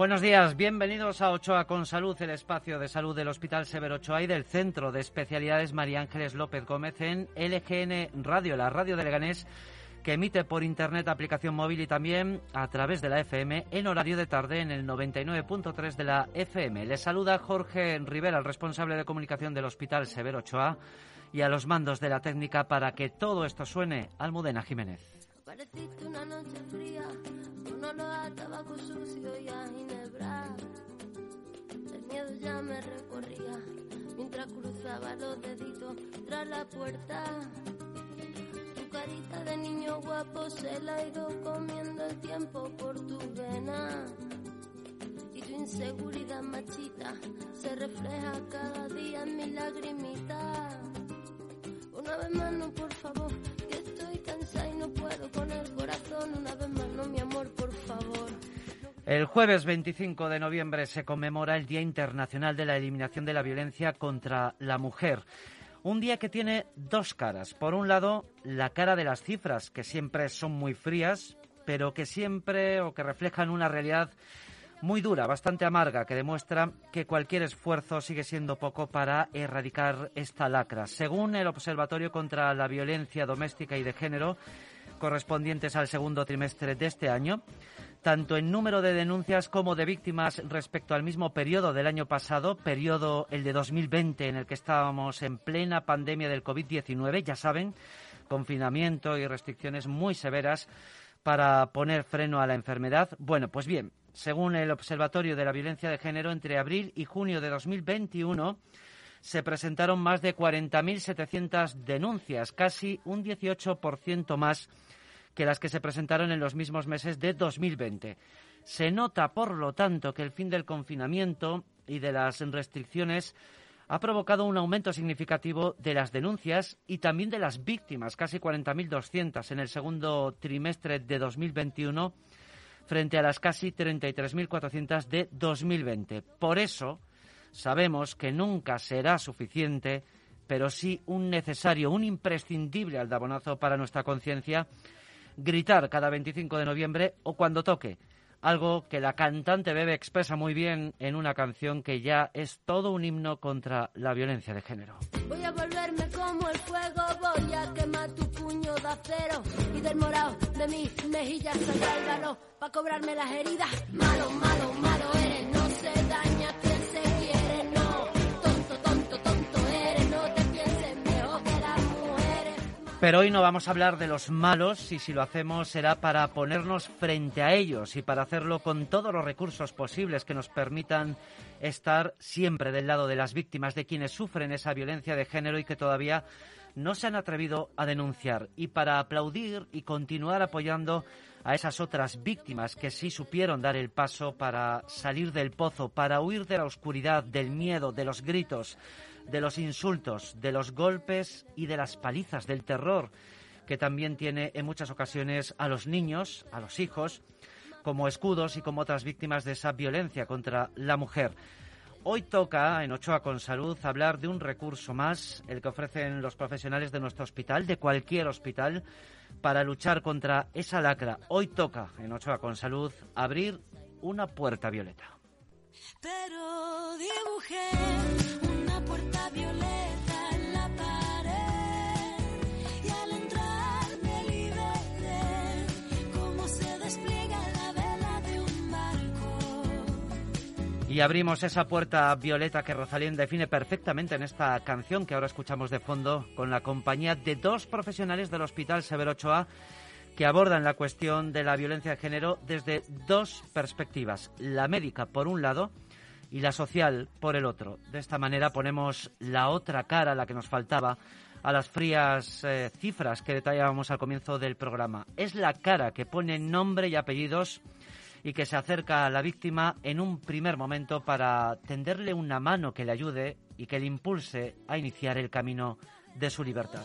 Buenos días, bienvenidos a Ochoa con Salud, el espacio de salud del Hospital Severo Ochoa y del Centro de Especialidades María Ángeles López Gómez en LGN Radio, la radio de Leganés que emite por internet, aplicación móvil y también a través de la FM en horario de tarde en el 99.3 de la FM. Les saluda Jorge Rivera, el responsable de comunicación del Hospital Severo Ochoa y a los mandos de la técnica para que todo esto suene Almudena Jiménez. Pareciste una noche fría, con olor a tabaco sucio y a ginebra. El miedo ya me recorría mientras cruzaba los deditos tras la puerta. Tu carita de niño guapo se la ha ido comiendo el tiempo por tu vena. Y tu inseguridad machita se refleja cada día en mi lagrimita. Una vez más, no, por favor, El jueves 25 de noviembre se conmemora el Día Internacional de la Eliminación de la Violencia contra la Mujer. Un día que tiene dos caras. Por un lado, la cara de las cifras, que siempre son muy frías, pero que siempre o que reflejan una realidad muy dura, bastante amarga, que demuestra que cualquier esfuerzo sigue siendo poco para erradicar esta lacra. Según el Observatorio contra la Violencia Doméstica y de Género, correspondientes al segundo trimestre de este año, tanto en número de denuncias como de víctimas respecto al mismo periodo del año pasado, periodo el de 2020 en el que estábamos en plena pandemia del COVID-19, ya saben, confinamiento y restricciones muy severas para poner freno a la enfermedad. Bueno, pues bien, según el Observatorio de la Violencia de Género, entre abril y junio de 2021 se presentaron más de 40.700 denuncias, casi un 18% más que las que se presentaron en los mismos meses de 2020. Se nota, por lo tanto, que el fin del confinamiento y de las restricciones ha provocado un aumento significativo de las denuncias y también de las víctimas, casi 40.200 en el segundo trimestre de 2021 frente a las casi 33.400 de 2020. Por eso sabemos que nunca será suficiente, pero sí un necesario, un imprescindible aldabonazo para nuestra conciencia, gritar cada 25 de noviembre o cuando toque algo que la cantante Bebe expresa muy bien en una canción que ya es todo un himno contra la violencia de género. Voy a volverme como el fuego, voy a quemar tu puño de acero y del morado de mis mejillas saldrá el para cobrarme las heridas. Malo, malo, malo eres, no se daña Pero hoy no vamos a hablar de los malos y si lo hacemos será para ponernos frente a ellos y para hacerlo con todos los recursos posibles que nos permitan estar siempre del lado de las víctimas, de quienes sufren esa violencia de género y que todavía no se han atrevido a denunciar. Y para aplaudir y continuar apoyando a esas otras víctimas que sí supieron dar el paso para salir del pozo, para huir de la oscuridad, del miedo, de los gritos, de los insultos, de los golpes y de las palizas, del terror que también tiene en muchas ocasiones a los niños, a los hijos, como escudos y como otras víctimas de esa violencia contra la mujer. Hoy toca en Ochoa con Salud hablar de un recurso más, el que ofrecen los profesionales de nuestro hospital, de cualquier hospital, para luchar contra esa lacra. Hoy toca en Ochoa con Salud abrir una puerta violeta. Pero dibujé una puerta violeta en la pared y al entrar me liberé cómo se despliega la vela de un barco. Y abrimos esa puerta violeta que Rosalén define perfectamente en esta canción que ahora escuchamos de fondo con la compañía de dos profesionales del Hospital Severo Ochoa que abordan la cuestión de la violencia de género desde dos perspectivas. La médica, por un lado, y la social, por el otro. De esta manera ponemos la otra cara, la que nos faltaba, a las frías eh, cifras que detallábamos al comienzo del programa. Es la cara que pone nombre y apellidos y que se acerca a la víctima en un primer momento para tenderle una mano que le ayude y que le impulse a iniciar el camino de su libertad.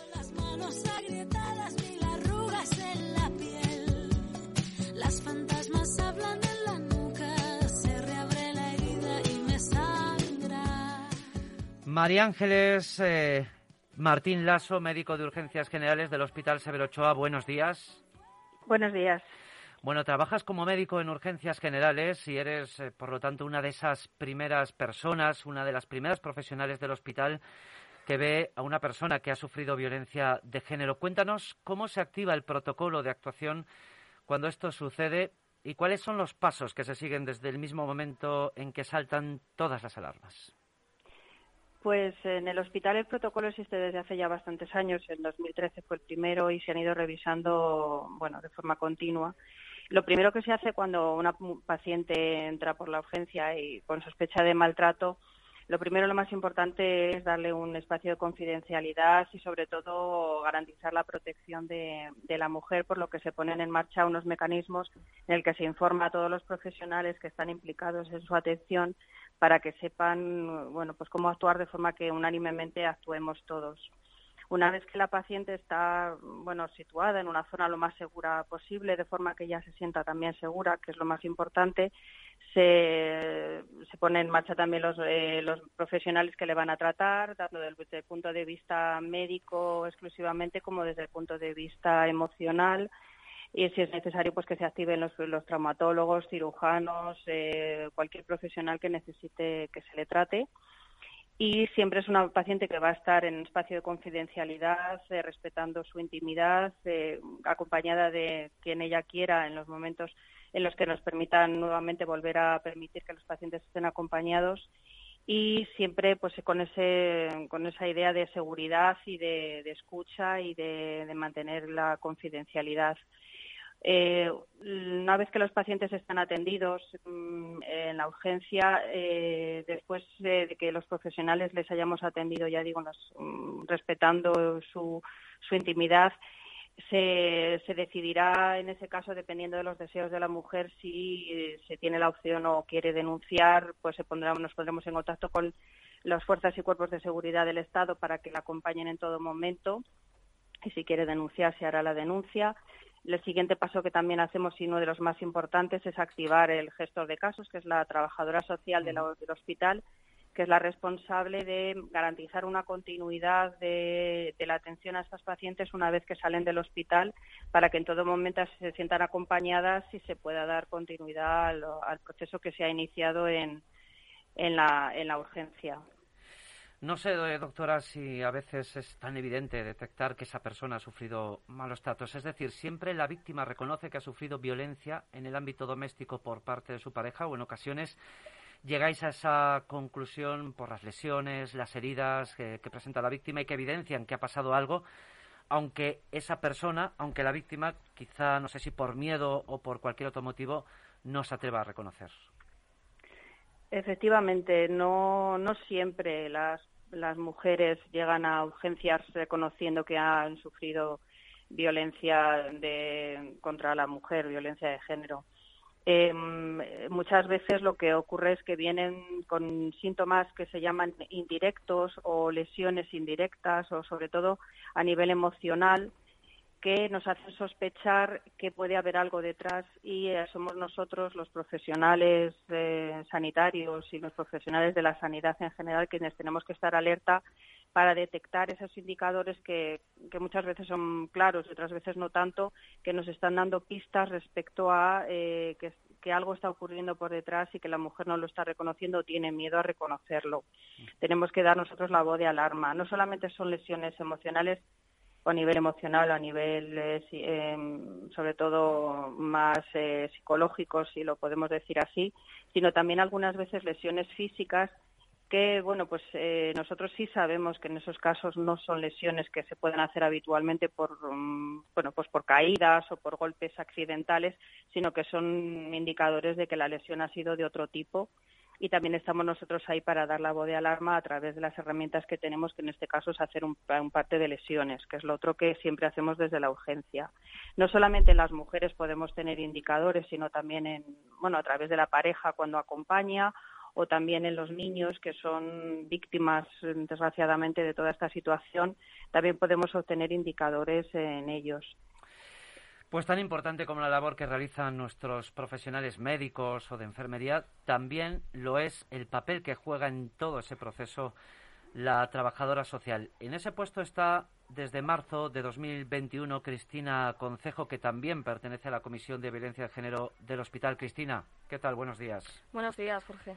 María Ángeles eh, Martín Lasso, médico de urgencias generales del Hospital Severo Ochoa, buenos días. Buenos días. Bueno, trabajas como médico en urgencias generales y eres, eh, por lo tanto, una de esas primeras personas, una de las primeras profesionales del hospital que ve a una persona que ha sufrido violencia de género. Cuéntanos cómo se activa el protocolo de actuación cuando esto sucede y cuáles son los pasos que se siguen desde el mismo momento en que saltan todas las alarmas. Pues en el hospital el protocolo existe desde hace ya bastantes años. En 2013 fue el primero y se han ido revisando, bueno, de forma continua. Lo primero que se hace cuando una paciente entra por la urgencia y con sospecha de maltrato, lo primero, lo más importante es darle un espacio de confidencialidad y, sobre todo, garantizar la protección de, la mujer, por lo que se ponen en marcha unos mecanismos en el que se informa a todos los profesionales que están implicados en su atención para que sepan, bueno, pues cómo actuar de forma que unánimemente actuemos todos. Una vez que la paciente está bueno, situada en una zona lo más segura posible, de forma que ella se sienta también segura, que es lo más importante, se, se pone en marcha también los, eh, los profesionales que le van a tratar, tanto desde el punto de vista médico exclusivamente como desde el punto de vista emocional. Y si es necesario pues que se activen los, los traumatólogos, cirujanos, eh, cualquier profesional que necesite que se le trate y siempre es una paciente que va a estar en un espacio de confidencialidad, eh, respetando su intimidad, eh, acompañada de quien ella quiera en los momentos en los que nos permitan nuevamente volver a permitir que los pacientes estén acompañados y siempre pues con ese con esa idea de seguridad y de, escucha y de mantener la confidencialidad eh, una vez que los pacientes están atendidos mm, en la urgencia, eh, después de que los profesionales les hayamos atendido, ya digo, mm, respetando su, intimidad, se, decidirá en ese caso, dependiendo de los deseos de la mujer, si eh, se tiene la opción o quiere denunciar, pues nos pondremos en contacto con las fuerzas y cuerpos de seguridad del Estado para que la acompañen en todo momento. Y si quiere denunciar, se hará la denuncia. El siguiente paso que también hacemos, y uno de los más importantes, es activar el gestor de casos, que es la trabajadora social del hospital, que es la responsable de garantizar una continuidad de, la atención a estas pacientes una vez que salen del hospital, para que en todo momento se sientan acompañadas y se pueda dar continuidad al, proceso que se ha iniciado en, en, la, en la urgencia. No sé, eh, doctora, si a veces es tan evidente detectar que esa persona ha sufrido malos tratos. Es decir, siempre la víctima reconoce que ha sufrido violencia en el ámbito doméstico por parte de su pareja o en ocasiones llegáis a esa conclusión por las lesiones, las heridas que, presenta la víctima y que evidencian que ha pasado algo, aunque esa persona, aunque la víctima, quizá no sé si por miedo o por cualquier otro motivo, no se atreva a reconocer. Efectivamente, no, no siempre las las mujeres llegan a urgencias reconociendo que han sufrido violencia de, contra la mujer, violencia de género. Em, muchas veces lo que ocurre es que vienen con síntomas que se llaman indirectos o lesiones indirectas o sobre todo a nivel emocional que nos hacen sospechar que puede haber algo detrás y eh, somos nosotros los profesionales eh, sanitarios y los profesionales de la sanidad en general quienes tenemos que estar alerta para detectar esos indicadores que, muchas veces son claros y otras veces no tanto, que nos están dando pistas respecto a eh, que, que algo está ocurriendo por detrás y que la mujer no lo está reconociendo o tiene miedo a reconocerlo. Tenemos que dar nosotros la voz de alarma. No solamente son lesiones emocionales, a nivel emocional, a nivel, eh, em, sobre todo, más eh, psicológico, si lo podemos decir así, sino también algunas veces lesiones físicas que, bueno, pues eh, nosotros sí sabemos que en esos casos no son lesiones que se pueden hacer habitualmente por, mm, bueno, pues por caídas o por golpes accidentales, sino que son indicadores de que la lesión ha sido de otro tipo y también estamos nosotros ahí para dar la voz de alarma a través de las herramientas que tenemos, que en este caso es hacer un, parte de lesiones, que es lo otro que siempre hacemos desde la urgencia. No solamente en las mujeres podemos tener indicadores, sino también en, bueno, a través de la pareja cuando acompaña o también en los niños que son víctimas, desgraciadamente, de toda esta situación, también podemos obtener indicadores en ellos. Pues tan importante como la labor que realizan nuestros profesionales médicos o de enfermería, también lo es el papel que juega en todo ese proceso la trabajadora social. En ese puesto está desde marzo de 2021 Cristina Concejo, que también pertenece a la Comisión de Violencia de Género del Hospital. Cristina, ¿qué tal? Buenos días. Buenos días, Jorge.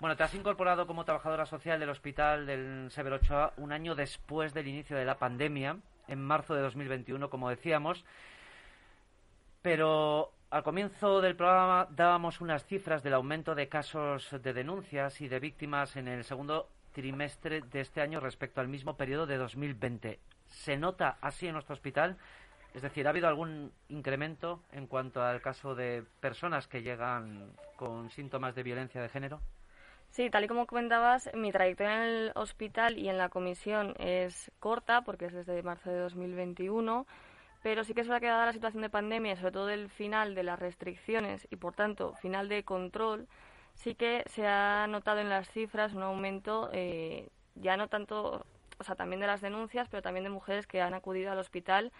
Bueno, te has incorporado como trabajadora social del Hospital del Severo Ochoa un año después del inicio de la pandemia, en marzo de 2021, como decíamos. Pero al comienzo del programa dábamos unas cifras del aumento de casos de denuncias y de víctimas en el segundo trimestre de este año respecto al mismo periodo de 2020. ¿Se nota así en nuestro hospital? Es decir, ¿ha habido algún incremento en cuanto al caso de personas que llegan con síntomas de violencia de género? Sí, tal y como comentabas, mi trayectoria en el hospital y en la comisión es corta porque es desde marzo de 2021, pero sí que es verdad que dada la situación de pandemia, sobre todo el final de las restricciones y por tanto final de control, sí que se ha notado en las cifras un aumento, eh, ya no tanto, o sea, también de las denuncias, pero también de mujeres que han acudido al hospital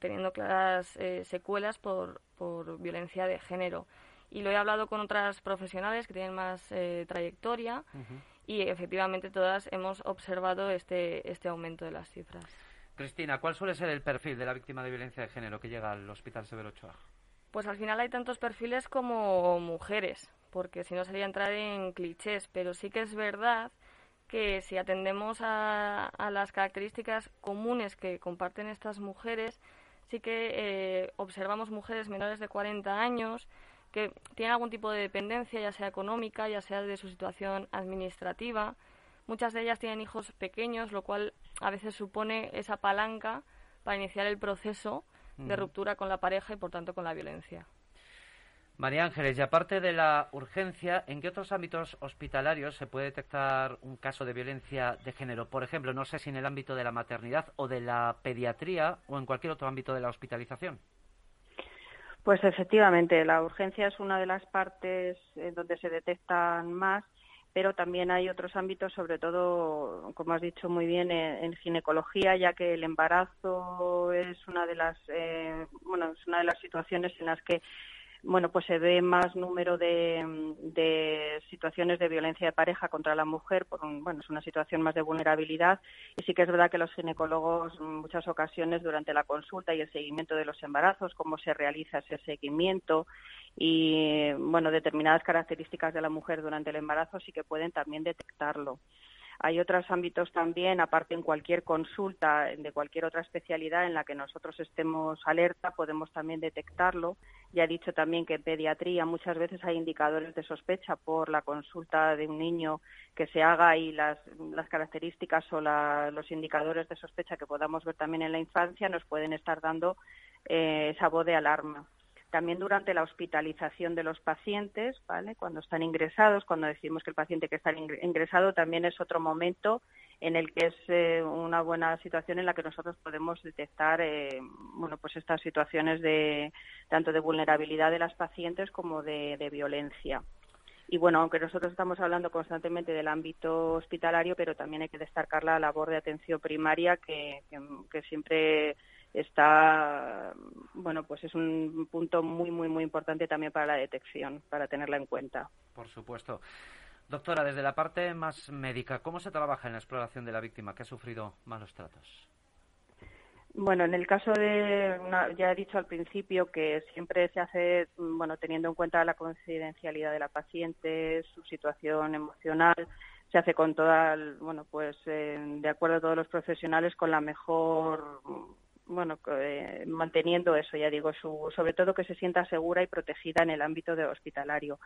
teniendo claras eh, secuelas por, por violencia de género. Y lo he hablado con otras profesionales que tienen más eh, trayectoria y efectivamente todas hemos observado este, este aumento de las cifras. Cristina, ¿cuál suele ser el perfil de la víctima de violencia de género que llega al Hospital Severo Ochoa? Pues al final hay tantos perfiles como mujeres porque si no sería entrar en clichés, pero sí que es verdad que si atendemos a, las características comunes que comparten estas mujeres, sí que eh, observamos mujeres menores de 40 años que tienen algún tipo de dependencia, ya sea económica, ya sea de su situación administrativa. Muchas de ellas tienen hijos pequeños, lo cual a veces supone esa palanca para iniciar el proceso de ruptura con la pareja y, por tanto, con la violencia. María Ángeles, y aparte de la urgencia, ¿en qué otros ámbitos hospitalarios se puede detectar un caso de violencia de género? Por ejemplo, no sé si en el ámbito de la maternidad o de la pediatría o en cualquier otro ámbito de la hospitalización. Pues efectivamente, la urgencia es una de las partes en donde se detectan más, pero también hay otros ámbitos, sobre todo, como has dicho muy bien, en, ginecología, ya que el embarazo es una de las, eh, bueno, es una de las situaciones en las que bueno, pues se ve más número de, situaciones de violencia de pareja contra la mujer, por bueno, es una situación más de vulnerabilidad y sí que es verdad que los ginecólogos en muchas ocasiones durante la consulta y el seguimiento de los embarazos, cómo se realiza ese seguimiento y, bueno, determinadas características de la mujer durante el embarazo sí que pueden también detectarlo. Hay otros ámbitos también, aparte en cualquier consulta de cualquier otra especialidad en la que nosotros estemos alerta, podemos también detectarlo. Ya he dicho también que en pediatría muchas veces hay indicadores de sospecha por la consulta de un niño que se haga y las, características o los indicadores de sospecha que podamos ver también en la infancia nos pueden estar dando eh, esa voz de alarma. También durante la hospitalización de los pacientes, ¿vale? Cuando están ingresados, cuando decimos que el paciente que está ingresado también es otro momento en el que es eh, una buena situación en la que nosotros podemos detectar eh, bueno pues estas situaciones de tanto de vulnerabilidad de las pacientes como de, violencia y bueno, aunque nosotros estamos hablando constantemente del ámbito hospitalario, pero también hay que destacar la labor de atención primaria que siempre está bueno pues es un punto muy muy muy importante también para la detección para tenerla en cuenta. Por supuesto. Doctora desde la parte más médica cómo se trabaja en la exploración de la víctima que ha sufrido malos tratos bueno, en el caso de, ya he dicho al principio que siempre se hace, bueno, teniendo en cuenta la confidencialidad de la paciente, su situación emocional, se hace con toda, bueno, pues eh, de acuerdo a todos los profesionales con la mejor bueno, eh, manteniendo eso, ya digo, su, sobre todo que se sienta segura y protegida en el ámbito de hospitalario.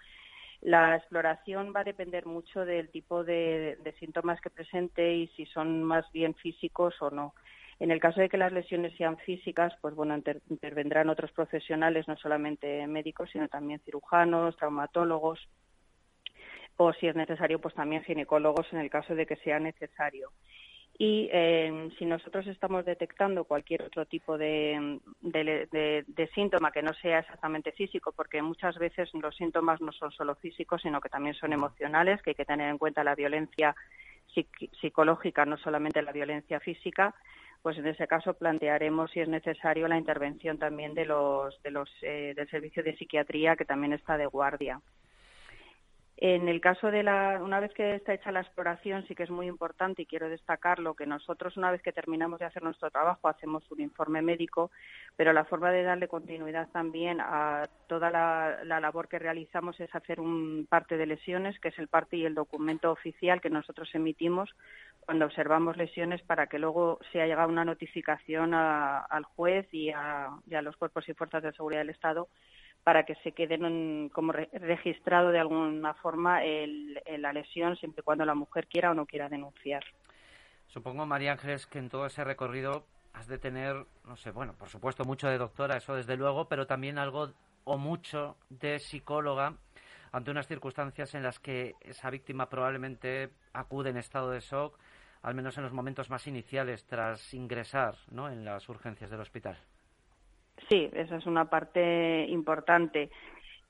La exploración va a depender mucho del tipo de, síntomas que presente y si son más bien físicos o no. En el caso de que las lesiones sean físicas, pues bueno, intervendrán otros profesionales, no solamente médicos, sino también cirujanos, traumatólogos o si es necesario, pues también ginecólogos en el caso de que sea necesario y eh, si nosotros estamos detectando cualquier otro tipo de, síntoma que no sea exactamente físico, porque muchas veces los síntomas no son solo físicos, sino que también son emocionales, que hay que tener en cuenta la violencia psicológica, no solamente la violencia física, pues en ese caso plantearemos si es necesario la intervención también de los, de los, eh, del servicio de psiquiatría que también está de guardia. En el caso de la, una vez que está hecha la exploración, sí que es muy importante y quiero destacarlo que nosotros una vez que terminamos de hacer nuestro trabajo hacemos un informe médico, pero la forma de darle continuidad también a toda la, labor que realizamos es hacer un parte de lesiones, que es el parte y el documento oficial que nosotros emitimos cuando observamos lesiones para que luego sea llegado una notificación al juez y a los cuerpos y fuerzas de seguridad del Estado para que se queden como registrado de alguna forma el, la lesión siempre y cuando la mujer quiera o no quiera denunciar. Supongo, María Ángeles, que en todo ese recorrido has de tener, no sé, bueno, por supuesto mucho de doctora, eso desde luego, pero también algo o mucho de psicóloga ante unas circunstancias en las que esa víctima probablemente acude en estado de shock, al menos en los momentos más iniciales tras ingresar ¿no? en las urgencias del hospital. Sí, esa es una parte importante.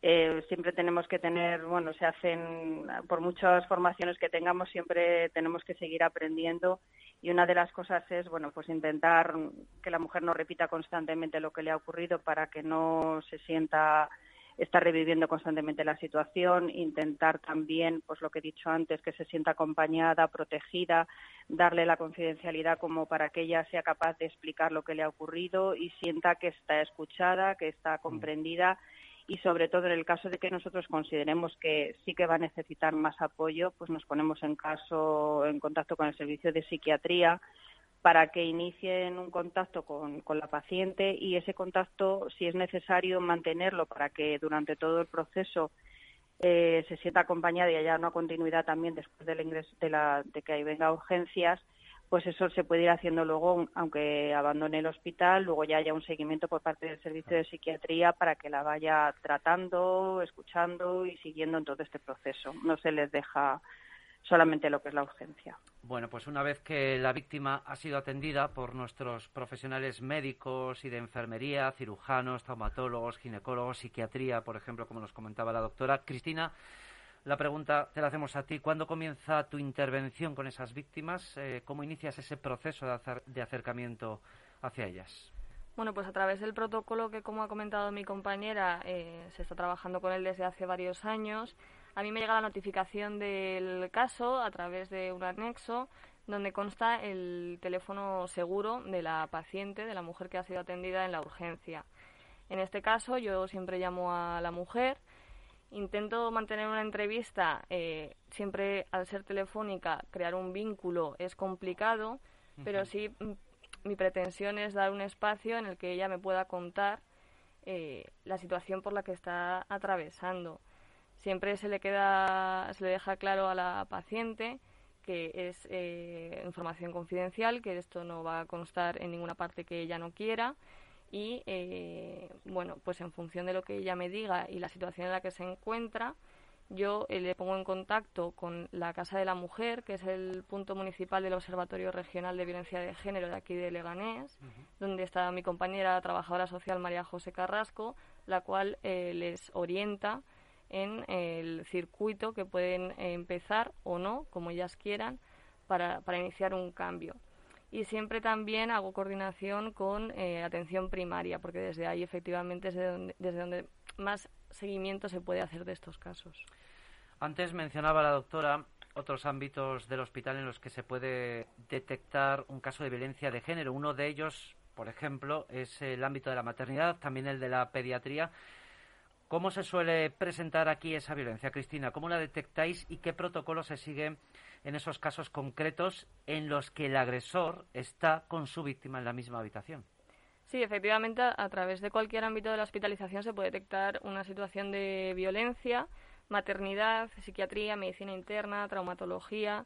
Eh, siempre tenemos que tener, bueno, se hacen, por muchas formaciones que tengamos, siempre tenemos que seguir aprendiendo y una de las cosas es, bueno, pues intentar que la mujer no repita constantemente lo que le ha ocurrido para que no se sienta está reviviendo constantemente la situación, intentar también, pues lo que he dicho antes, que se sienta acompañada, protegida, darle la confidencialidad como para que ella sea capaz de explicar lo que le ha ocurrido y sienta que está escuchada, que está mm. comprendida y sobre todo en el caso de que nosotros consideremos que sí que va a necesitar más apoyo, pues nos ponemos en caso en contacto con el servicio de psiquiatría para que inicien un contacto con, la paciente y ese contacto, si es necesario, mantenerlo para que durante todo el proceso eh, se sienta acompañada y haya una continuidad también después del ingreso de, la, de que venga urgencias, pues eso se puede ir haciendo luego, aunque abandone el hospital, luego ya haya un seguimiento por parte del servicio de psiquiatría para que la vaya tratando, escuchando y siguiendo en todo este proceso. No se les deja solamente lo que es la urgencia. Bueno, pues una vez que la víctima ha sido atendida por nuestros profesionales médicos y de enfermería, cirujanos, traumatólogos, ginecólogos, psiquiatría, por ejemplo, como nos comentaba la doctora, Cristina, la pregunta te la hacemos a ti. ¿Cuándo comienza tu intervención con esas víctimas? Eh, ¿Cómo inicias ese proceso de, acercamiento hacia ellas? Bueno, pues a través del protocolo que, como ha comentado mi compañera, eh, se está trabajando con él desde hace varios años a mí me llega la notificación del caso a través de un anexo donde consta el teléfono seguro de la paciente, de la mujer que ha sido atendida en la urgencia. En este caso, yo siempre llamo a la mujer, intento mantener una entrevista, eh, siempre al ser telefónica, crear un vínculo es complicado, pero sí mm, mi pretensión es dar un espacio en el que ella me pueda contar eh, la situación por la que está atravesando siempre se le queda, se le deja claro a la paciente que es eh, información confidencial, que esto no va a constar en ninguna parte que ella no quiera y eh, bueno, pues en función de lo que ella me diga y la situación en la que se encuentra, yo eh, le pongo en contacto con la Casa de la Mujer, que es el punto municipal del Observatorio Regional de Violencia de Género de aquí de Leganés, donde está mi compañera trabajadora social María José Carrasco, la cual les orienta en el circuito que pueden empezar o no, como ellas quieran, para, para iniciar un cambio. Y siempre también hago coordinación con eh, atención primaria, porque desde ahí efectivamente es donde, desde donde más seguimiento se puede hacer de estos casos. Antes mencionaba la doctora otros ámbitos del hospital en los que se puede detectar un caso de violencia de género. Uno de ellos, por ejemplo, es el ámbito de la maternidad, también el de la pediatría. ¿Cómo se suele presentar aquí esa violencia, Cristina? ¿Cómo la detectáis y qué protocolo se sigue en esos casos concretos en los que el agresor está con su víctima en la misma habitación? Sí, efectivamente, a través de cualquier ámbito de la hospitalización se puede detectar una situación de violencia, maternidad, psiquiatría, medicina interna, traumatología.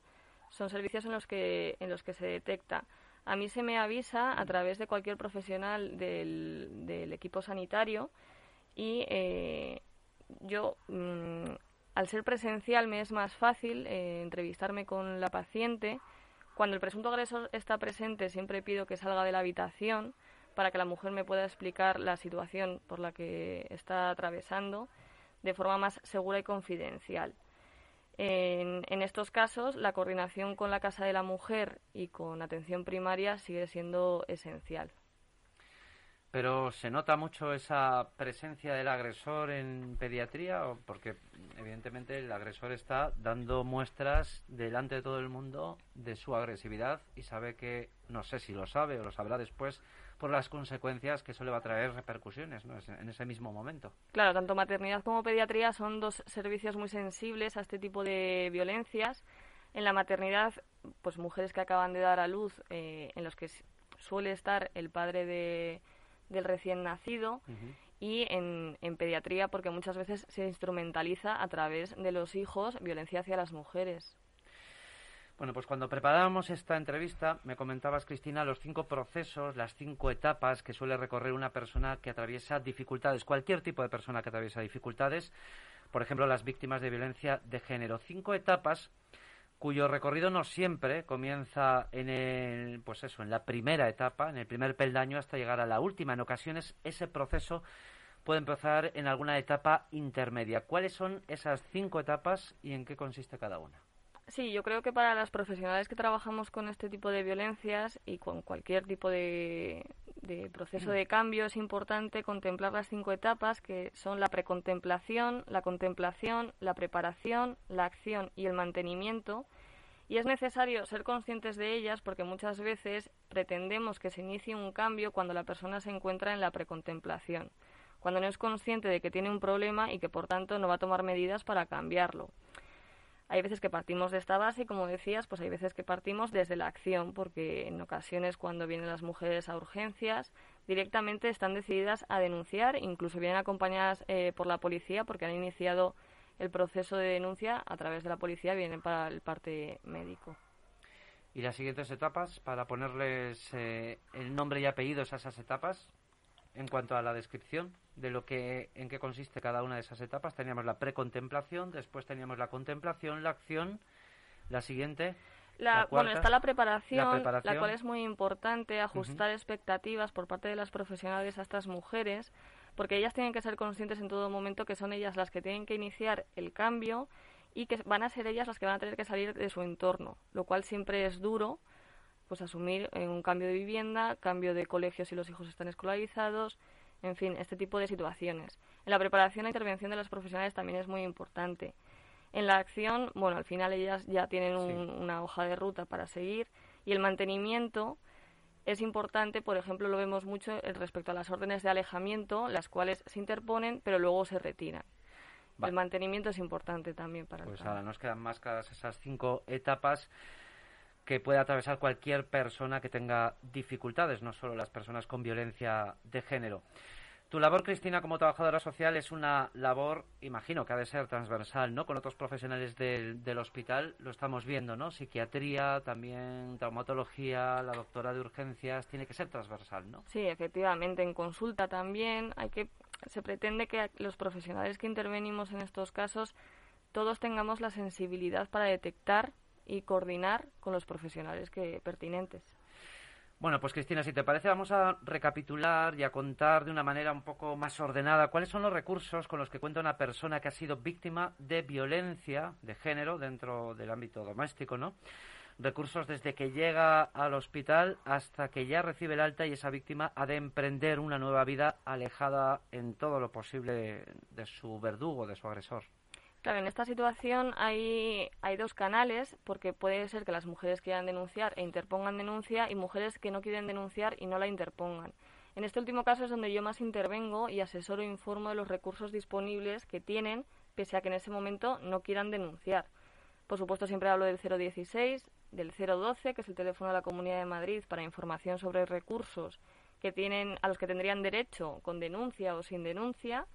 Son servicios en los que, en los que se detecta. A mí se me avisa a través de cualquier profesional del, del equipo sanitario y eh, yo, mm, al ser presencial, me es más fácil eh, entrevistarme con la paciente. Cuando el presunto agresor está presente, siempre pido que salga de la habitación para que la mujer me pueda explicar la situación por la que está atravesando de forma más segura y confidencial. En, en, estos casos, la coordinación con la Casa de la Mujer y con atención primaria sigue siendo esencial. Pero ¿se nota mucho esa presencia del agresor en pediatría? Porque evidentemente el agresor está dando muestras delante de todo el mundo de su agresividad y sabe que, no sé si lo sabe o lo sabrá después, por las consecuencias que eso le va a traer repercusiones en ese mismo momento. Claro, tanto maternidad como pediatría son dos servicios muy sensibles a este tipo de violencias. En la maternidad, pues mujeres que acaban de dar a luz, eh, en los que suele estar el padre de del recién nacido y en, en, pediatría porque muchas veces se instrumentaliza a través de los hijos violencia hacia las mujeres. Bueno, pues cuando preparábamos esta entrevista me comentabas, Cristina, los cinco procesos, las cinco etapas que suele recorrer una persona que atraviesa dificultades, cualquier tipo de persona que atraviesa dificultades, por ejemplo, las víctimas de violencia de género. Cinco etapas cuyo recorrido no siempre comienza en el, pues eso, en la primera etapa, en el primer peldaño hasta llegar a la última. En ocasiones ese proceso puede empezar en alguna etapa intermedia. ¿Cuáles son esas cinco etapas y en qué consiste cada una? Sí, yo creo que para las profesionales que trabajamos con este tipo de violencias y con cualquier tipo de, de proceso de cambio es importante contemplar las cinco etapas que son la precontemplación, la contemplación, la preparación, la acción y el mantenimiento. Y es necesario ser conscientes de ellas porque muchas veces pretendemos que se inicie un cambio cuando la persona se encuentra en la precontemplación, cuando no es consciente de que tiene un problema y que por tanto no va a tomar medidas para cambiarlo. Hay veces que partimos de esta base y, como decías, pues hay veces que partimos desde la acción, porque en ocasiones cuando vienen las mujeres a urgencias, directamente están decididas a denunciar, incluso vienen acompañadas eh, por la policía porque han iniciado el proceso de denuncia a través de la policía, vienen para el parte médico. ¿Y las siguientes etapas, para ponerles eh, el nombre y apellidos a esas etapas, en cuanto a la descripción? de lo que en qué consiste cada una de esas etapas. Teníamos la precontemplación, después teníamos la contemplación, la acción, la siguiente. La, bueno, está la preparación, la cual es muy importante, ajustar expectativas por parte de las profesionales a estas mujeres, porque ellas tienen que ser conscientes en todo momento que son ellas las que tienen que iniciar el cambio y que van a ser ellas las que van a tener que salir de su entorno, lo cual siempre es duro, pues asumir un cambio de vivienda, cambio de colegio si los hijos están escolarizados, en fin, este tipo de situaciones. En la preparación e intervención de los profesionales también es muy importante. En la acción, bueno, al final ellas ya tienen una hoja de ruta para seguir y el mantenimiento es importante, por ejemplo, lo vemos mucho respecto a las órdenes de alejamiento, las cuales se interponen pero luego se retiran. El mantenimiento es importante también para Pues ahora nos quedan más claras esas cinco etapas que puede atravesar cualquier persona que tenga dificultades, no solo las personas con violencia de género. Tu labor, Cristina, como trabajadora social es una labor, imagino que ha de ser transversal, ¿no? Con otros profesionales del, del hospital lo estamos viendo, ¿no? Psiquiatría, también traumatología, la doctora de urgencias, tiene que ser transversal, ¿no? Sí, efectivamente, en consulta también hay que se pretende que los profesionales que intervenimos en estos casos todos tengamos la sensibilidad para detectar y coordinar con los profesionales que pertinentes. Bueno, pues Cristina, si te parece, vamos a recapitular y a contar de una manera un poco más ordenada cuáles son los recursos con los que cuenta una persona que ha sido víctima de violencia de género dentro del ámbito doméstico, ¿no? Recursos desde que llega al hospital hasta que ya recibe el alta y esa víctima ha de emprender una nueva vida alejada en todo lo posible de su verdugo, de su agresor. Claro, en esta situación hay, hay dos canales, porque puede ser que las mujeres quieran denunciar e interpongan denuncia y mujeres que no quieren denunciar y no la interpongan. En este último caso es donde yo más intervengo y asesoro e informo de los recursos disponibles que tienen, pese a que en ese momento no quieran denunciar. Por supuesto, siempre hablo del 016, del 012, que es el teléfono de la Comunidad de Madrid para información sobre recursos que tienen, a los que tendrían derecho con denuncia o sin denuncia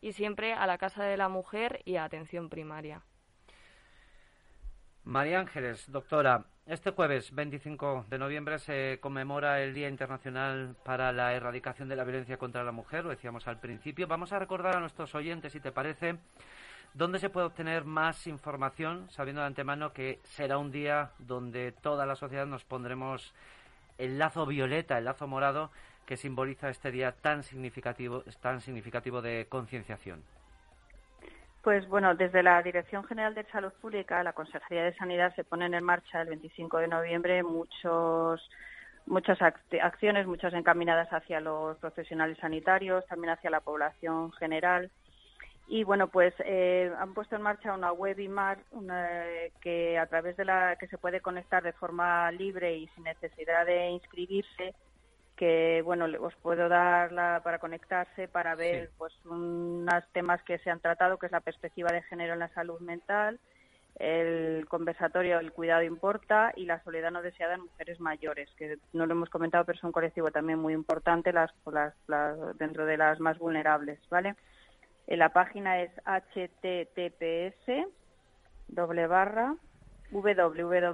y siempre a la Casa de la Mujer y a atención primaria. María Ángeles, doctora, este jueves 25 de noviembre se conmemora el Día Internacional para la Erradicación de la Violencia contra la Mujer, lo decíamos al principio. Vamos a recordar a nuestros oyentes, si te parece, dónde se puede obtener más información, sabiendo de antemano que será un día donde toda la sociedad nos pondremos el lazo violeta, el lazo morado, que simboliza este día tan significativo, tan significativo de concienciación? Pues bueno, desde la Dirección General de Salud Pública, la Consejería de Sanidad se ponen en marcha el 25 de noviembre muchos muchas acciones, muchas encaminadas hacia los profesionales sanitarios, también hacia la población general. Y bueno, pues eh, han puesto en marcha una webinar una, que a través de la que se puede conectar de forma libre y sin necesidad de inscribirse, que bueno, os puedo dar la, para conectarse para ver pues unos temas que se han tratado, que es la perspectiva de género en la salud mental, el conversatorio El cuidado importa y la soledad no deseada en mujeres mayores, que no lo hemos comentado, pero es un colectivo también muy importante las, las, dentro de las más vulnerables, ¿vale? En la página es https doble barra www.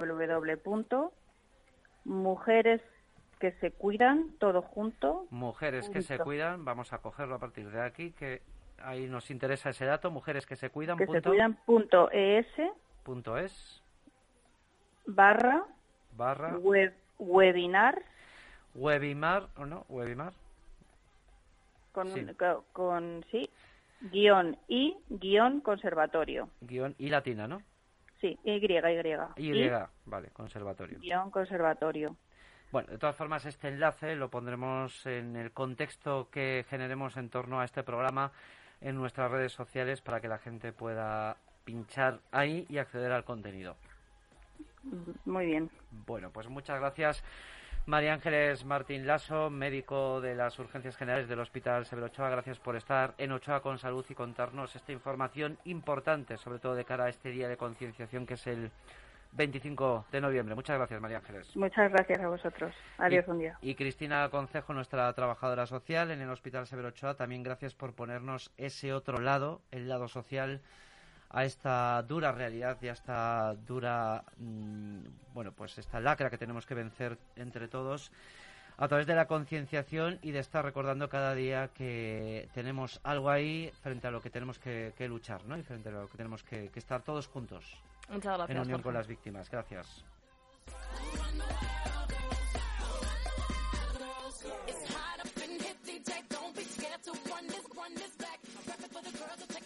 Que se cuidan todo junto. Mujeres que se cuidan vamos a cogerlo a partir de aquí que ahí nos interesa ese dato mujeres que se cuidan que se cuidan punto es. Punto es. Barra. Barra. Web, webinar. Webinar o no webinar. Con sí. Con, sí. Guión y guion conservatorio. Guión y latina no sí y y y, y vale conservatorio. guion conservatorio bueno, de todas formas, este enlace lo pondremos en el contexto que generemos en torno a este programa en nuestras redes sociales para que la gente pueda pinchar ahí y acceder al contenido. Muy bien. Bueno, pues muchas gracias. María Ángeles Martín Lasso, médico de las urgencias generales del Hospital Severo Ochoa, gracias por estar en Ochoa con Salud y contarnos esta información importante, sobre todo de cara a este día de concienciación que es el 25 de noviembre. Muchas gracias, María Ángeles. Muchas gracias a vosotros. Adiós, y, un día. Y Cristina Concejo, nuestra trabajadora social en el Hospital Severo Ochoa, también gracias por ponernos ese otro lado, el lado social a esta dura realidad y a esta dura, mm, bueno, pues esta lacra que tenemos que vencer entre todos a través de la concienciación y de estar recordando cada día que tenemos algo ahí frente a lo que tenemos que, luchar, ¿no? Y frente a lo que tenemos que, estar todos juntos Muchas gracias. En unión con las víctimas. Gracias. The.